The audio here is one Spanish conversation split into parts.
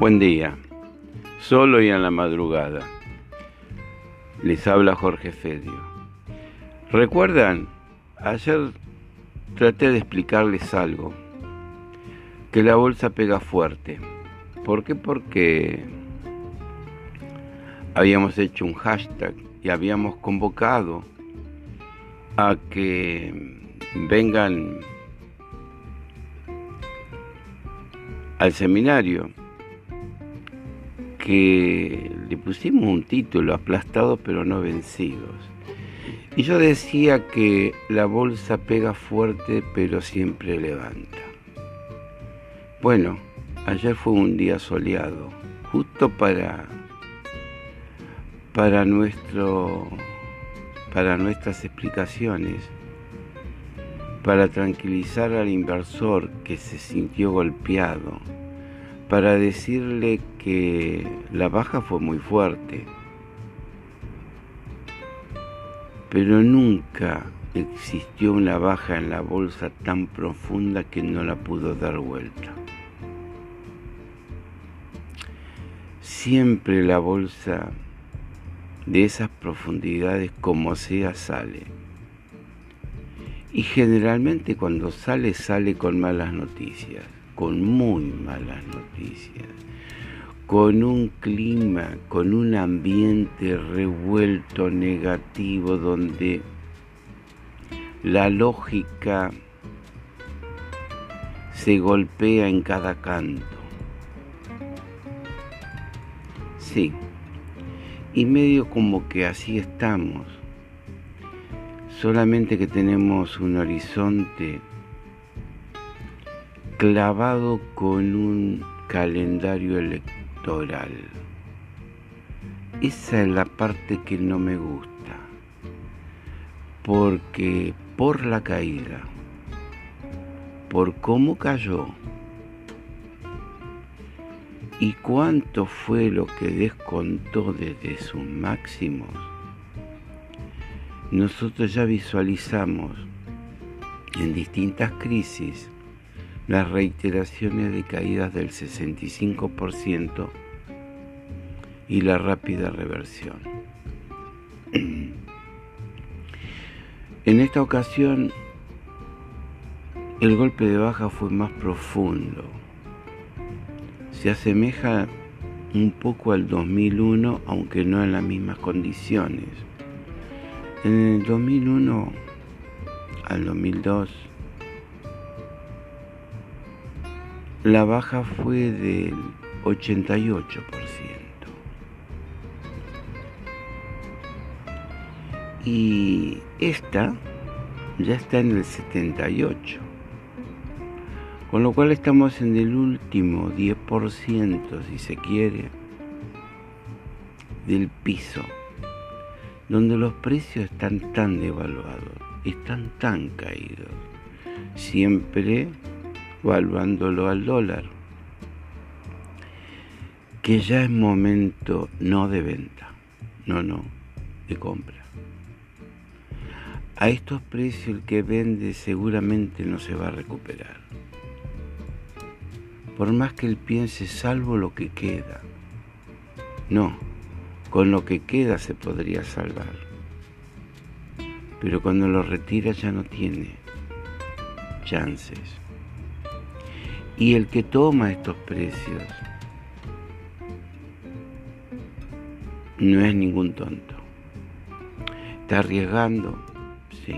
Buen día, solo y en la madrugada. Les habla Jorge Fedio. ¿Recuerdan? Ayer traté de explicarles algo. Que la bolsa pega fuerte. ¿Por qué? Porque habíamos hecho un hashtag y habíamos convocado a que vengan al seminario que le pusimos un título, aplastados pero no vencidos. Y yo decía que la bolsa pega fuerte pero siempre levanta. Bueno, ayer fue un día soleado, justo para para nuestro para nuestras explicaciones, para tranquilizar al inversor que se sintió golpeado para decirle que la baja fue muy fuerte, pero nunca existió una baja en la bolsa tan profunda que no la pudo dar vuelta. Siempre la bolsa de esas profundidades como sea sale. Y generalmente cuando sale sale con malas noticias con muy malas noticias, con un clima, con un ambiente revuelto, negativo, donde la lógica se golpea en cada canto. Sí, y medio como que así estamos, solamente que tenemos un horizonte clavado con un calendario electoral. Esa es la parte que no me gusta, porque por la caída, por cómo cayó y cuánto fue lo que descontó desde sus máximos, nosotros ya visualizamos en distintas crisis las reiteraciones de caídas del 65% y la rápida reversión. En esta ocasión, el golpe de baja fue más profundo. Se asemeja un poco al 2001, aunque no en las mismas condiciones. En el 2001 al 2002, la baja fue del 88%. Y esta ya está en el 78%. Con lo cual estamos en el último 10%, si se quiere, del piso, donde los precios están tan devaluados, están tan caídos. Siempre valuándolo al dólar, que ya es momento no de venta, no, no, de compra. A estos precios el que vende seguramente no se va a recuperar. Por más que él piense, salvo lo que queda. No, con lo que queda se podría salvar. Pero cuando lo retira ya no tiene chances. Y el que toma estos precios no es ningún tonto. Está arriesgando, sí.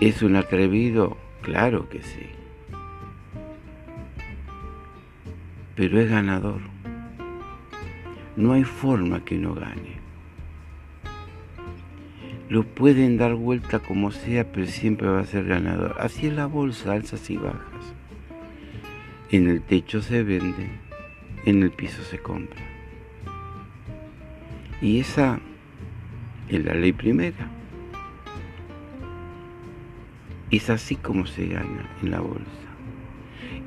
¿Es un atrevido? Claro que sí. Pero es ganador. No hay forma que no gane. Lo pueden dar vuelta como sea, pero siempre va a ser ganador. Así es la bolsa, alzas y bajas. En el techo se vende, en el piso se compra. Y esa es la ley primera. Es así como se gana en la bolsa.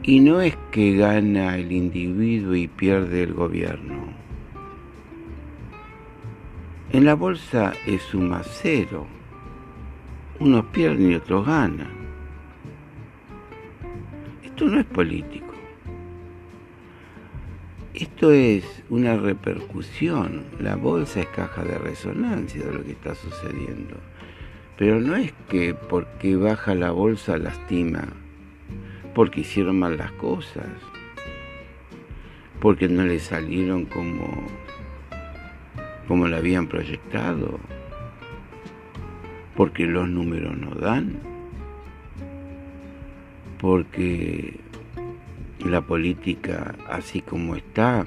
Y no es que gana el individuo y pierde el gobierno. En la bolsa es suma cero. Unos pierden y otros ganan. Esto no es político. esto es una repercusión. La bolsa es caja de resonancia de lo que está sucediendo. Pero no es que porque baja la bolsa lastima, porque hicieron mal las cosas, porque no le salieron como, como la habían proyectado, porque los números no dan, porque la política así como está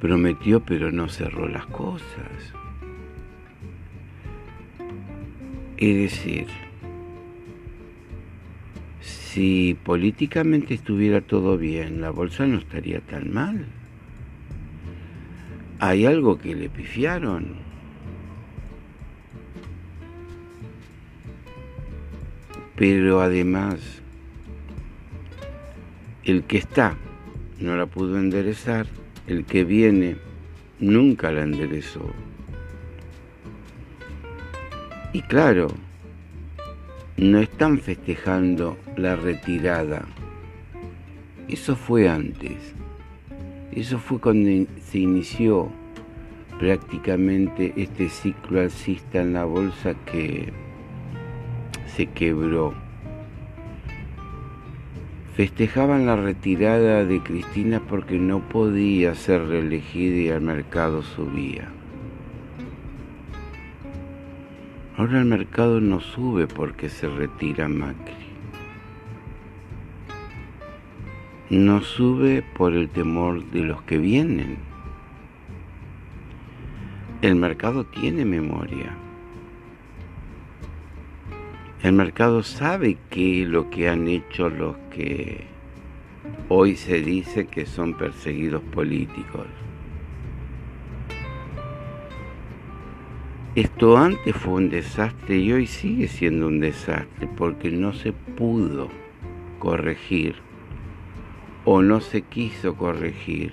prometió pero no cerró las cosas. Es decir, si políticamente estuviera todo bien, la bolsa no estaría tan mal. Hay algo que le pifiaron. Pero además, el que está no la pudo enderezar, el que viene nunca la enderezó. Y claro, no están festejando la retirada. Eso fue antes. Eso fue cuando se inició prácticamente este ciclo alcista en la bolsa que se quebró. Festejaban la retirada de Cristina porque no podía ser reelegida y el mercado subía. Ahora el mercado no sube porque se retira Macri. No sube por el temor de los que vienen. El mercado tiene memoria. El mercado sabe qué es lo que han hecho los que hoy se dice que son perseguidos políticos. Esto antes fue un desastre y hoy sigue siendo un desastre porque no se pudo corregir o no se quiso corregir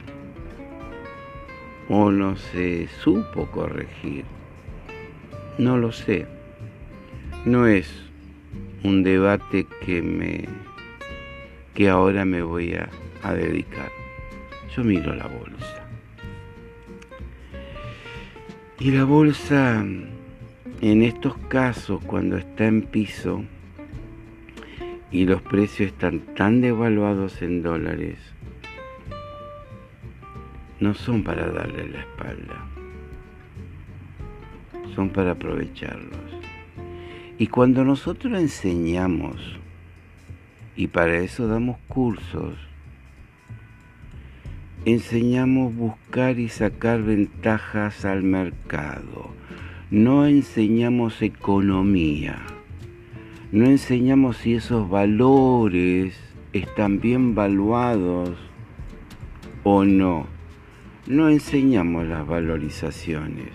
o no se supo corregir. No lo sé. No es un debate que me que ahora me voy a, a dedicar. Yo miro la bolsa. Y la bolsa, en estos casos, cuando está en piso y los precios están tan devaluados en dólares, no son para darle la espalda, son para aprovecharlos. Y cuando nosotros enseñamos, y para eso damos cursos, enseñamos buscar y sacar ventajas al mercado. No enseñamos economía. No enseñamos si esos valores están bien valuados o no. No enseñamos las valorizaciones.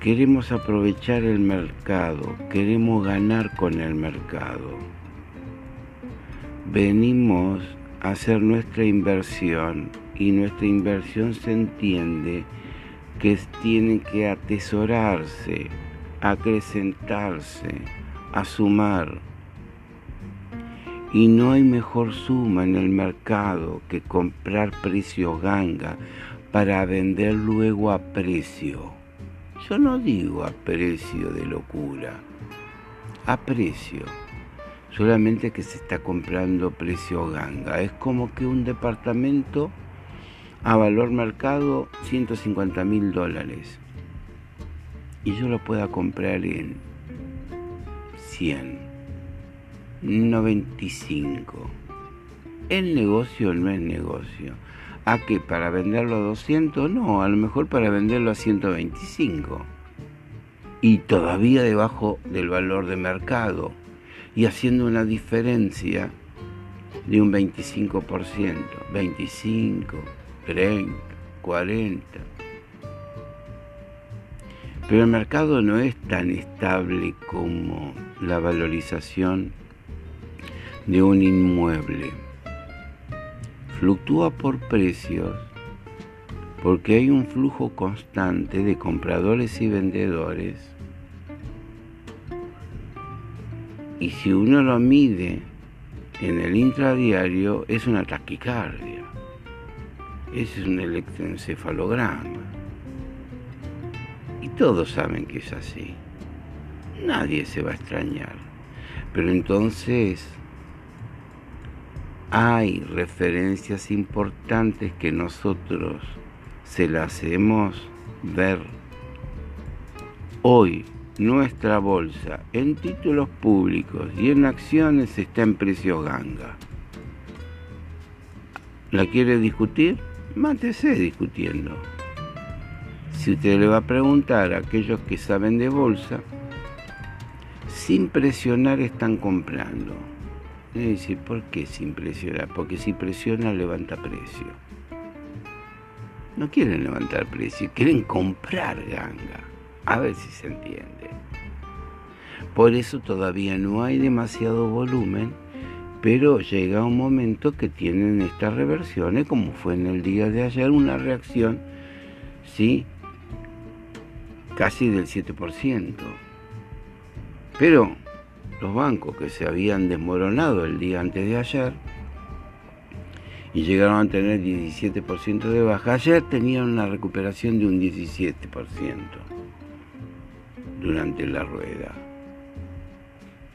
Queremos aprovechar el mercado, queremos ganar con el mercado. Venimos hacer nuestra inversión y nuestra inversión se entiende que tiene que atesorarse, acrecentarse, a sumar. Y no hay mejor suma en el mercado que comprar precio ganga para vender luego a precio. Yo no digo a precio de locura, a precio solamente que se está comprando precio ganga. Es como que un departamento a valor mercado 150 mil dólares y yo lo pueda comprar en 100, 95. El negocio no es negocio. ¿A qué? ¿Para venderlo a 200? No, a lo mejor para venderlo a 125. Y todavía debajo del valor de mercado y haciendo una diferencia de un 25%, 25, 30, 40. Pero el mercado no es tan estable como la valorización de un inmueble. Fluctúa por precios porque hay un flujo constante de compradores y vendedores y si uno lo mide en el intradiario es una taquicardia. Ese es un electroencefalograma. Todos saben que es así. Nadie se va a extrañar. Pero entonces hay referencias importantes que nosotros se las hacemos ver hoy nuestra bolsa en títulos públicos y en acciones está en precio ganga. ¿La quiere discutir? Mátese discutiendo. Si usted le va a preguntar a aquellos que saben de bolsa, sin presionar están comprando. Dice, ¿por qué sin presionar? Porque si presiona levanta precio. No quieren levantar precio, quieren comprar ganga. A ver si se entiende. Por eso todavía no hay demasiado volumen, pero llega un momento que tienen estas reversiones, como fue en el día de ayer, una reacción, ¿sí? Casi del 7%. Pero los bancos que se habían desmoronado el día antes de ayer y llegaron a tener 17% de baja, ayer tenían una recuperación de un 17% durante la rueda.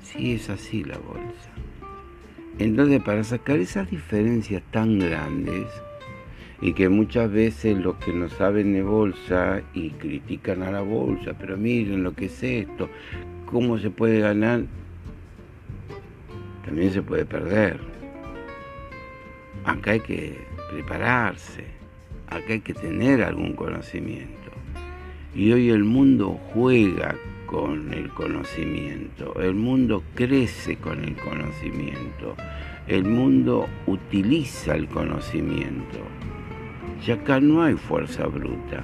Sí es así la bolsa. Entonces, para sacar esas diferencias tan grandes, y que muchas veces los que no saben de bolsa y critican a la bolsa, pero miren lo que es esto, cómo se puede ganar, también se puede perder. Acá hay que prepararse, acá hay que tener algún conocimiento. Y hoy el mundo juega con el conocimiento, el mundo crece con el conocimiento, el mundo utiliza el conocimiento. Y acá no hay fuerza bruta.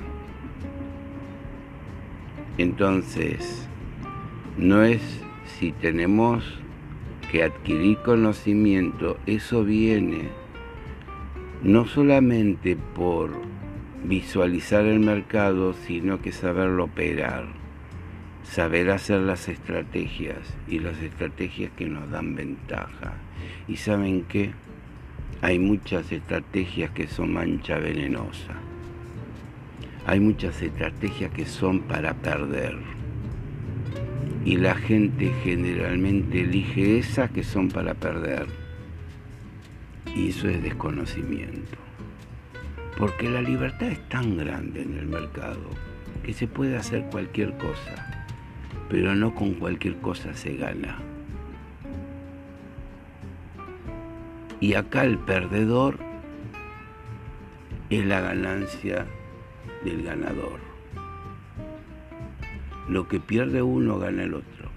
Entonces, no es si tenemos que adquirir conocimiento, eso viene no solamente por visualizar el mercado, sino que saberlo operar, saber hacer las estrategias y las estrategias que nos dan ventaja. Y saben que hay muchas estrategias que son mancha venenosa. Hay muchas estrategias que son para perder. Y la gente generalmente elige esas que son para perder. Y eso es desconocimiento. Porque la libertad es tan grande en el mercado que se puede hacer cualquier cosa, pero no con cualquier cosa se gana. Y acá el perdedor es la ganancia del ganador. Lo que pierde uno gana el otro.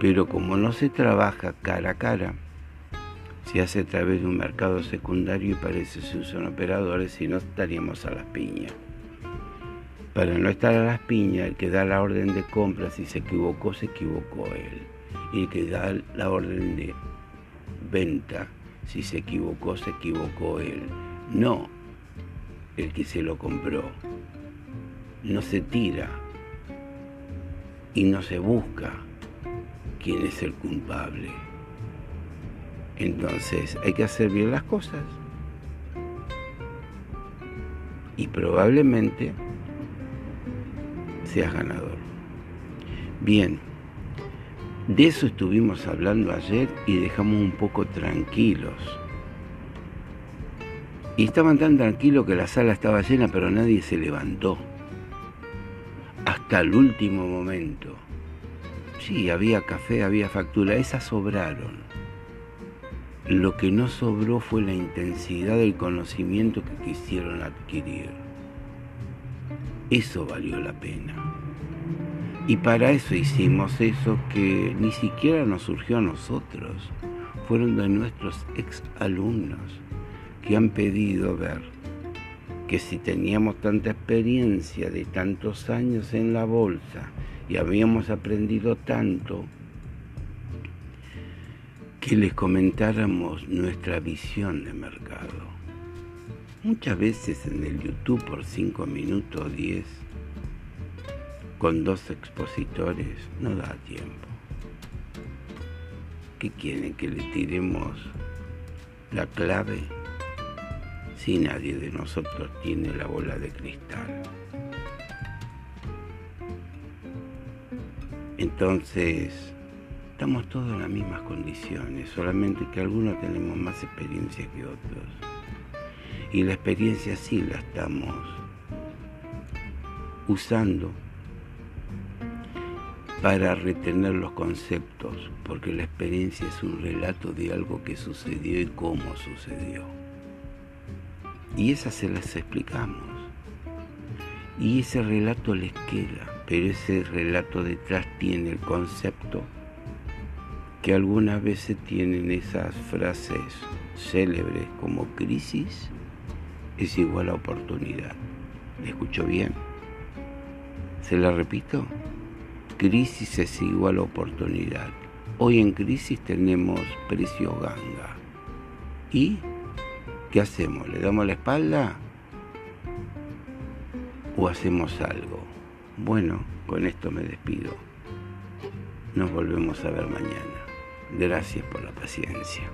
Pero como no se trabaja cara a cara, se hace a través de un mercado secundario y parece que se usan operadores, si no estaríamos a las piñas. Para no estar a las piñas, el que da la orden de compra, si se equivocó, se equivocó él. Y el que da la orden de venta, si se equivocó, se equivocó él. No el que se lo compró. No se tira y no se busca quién es el culpable. Entonces hay que hacer bien las cosas. Y probablemente seas ganador. Bien, de eso estuvimos hablando ayer y dejamos un poco tranquilos. Y estaban tan tranquilos que la sala estaba llena, pero nadie se levantó. Hasta el último momento. Sí, había café, había factura, esas sobraron. Lo que no sobró fue la intensidad del conocimiento que quisieron adquirir. Eso valió la pena. Y para eso hicimos eso que ni siquiera nos surgió a nosotros. Fueron de nuestros ex alumnos que han pedido ver que si teníamos tanta experiencia de tantos años en la bolsa y habíamos aprendido tanto, que les comentáramos nuestra visión de mercado. Muchas veces en el YouTube por 5 minutos o 10, con dos expositores, no da tiempo. ¿Qué quieren? ¿Que le tiremos la clave? Si nadie de nosotros tiene la bola de cristal. Entonces, estamos todos en las mismas condiciones, solamente que algunos tenemos más experiencia que otros. Y la experiencia sí la estamos usando para retener los conceptos, porque la experiencia es un relato de algo que sucedió y cómo sucedió. Y esa se las explicamos. Y ese relato les queda, pero ese relato detrás tiene el concepto que algunas veces tienen esas frases célebres como crisis es igual a oportunidad. ¿Me escucho bien? ¿Se la repito? Crisis es igual oportunidad. Hoy en crisis tenemos precio ganga. ¿Y qué hacemos? ¿Le damos la espalda? ¿O hacemos algo? Bueno, con esto me despido. Nos volvemos a ver mañana. Gracias por la paciencia.